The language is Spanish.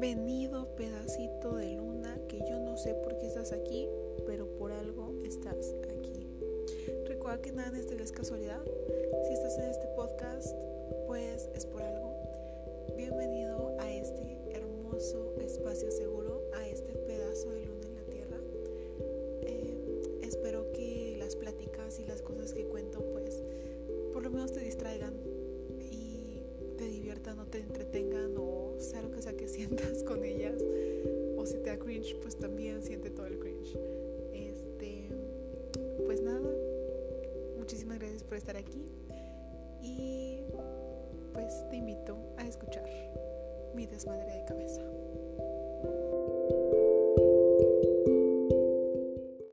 Bienvenido pedacito de luna que yo no sé por qué estás aquí, pero por algo estás aquí. Recuerda que nada en este es casualidad. Si estás en este podcast, pues es por algo. Bienvenido a este hermoso espacio seguro, a este pedazo de luna en la tierra. Eh, espero que las pláticas y las cosas que cuento, pues por lo menos te distraigan y te diviertan o te entretengan o cringe, pues también siente todo el cringe. Este, pues nada, muchísimas gracias por estar aquí. Y pues te invito a escuchar mi desmadre de cabeza.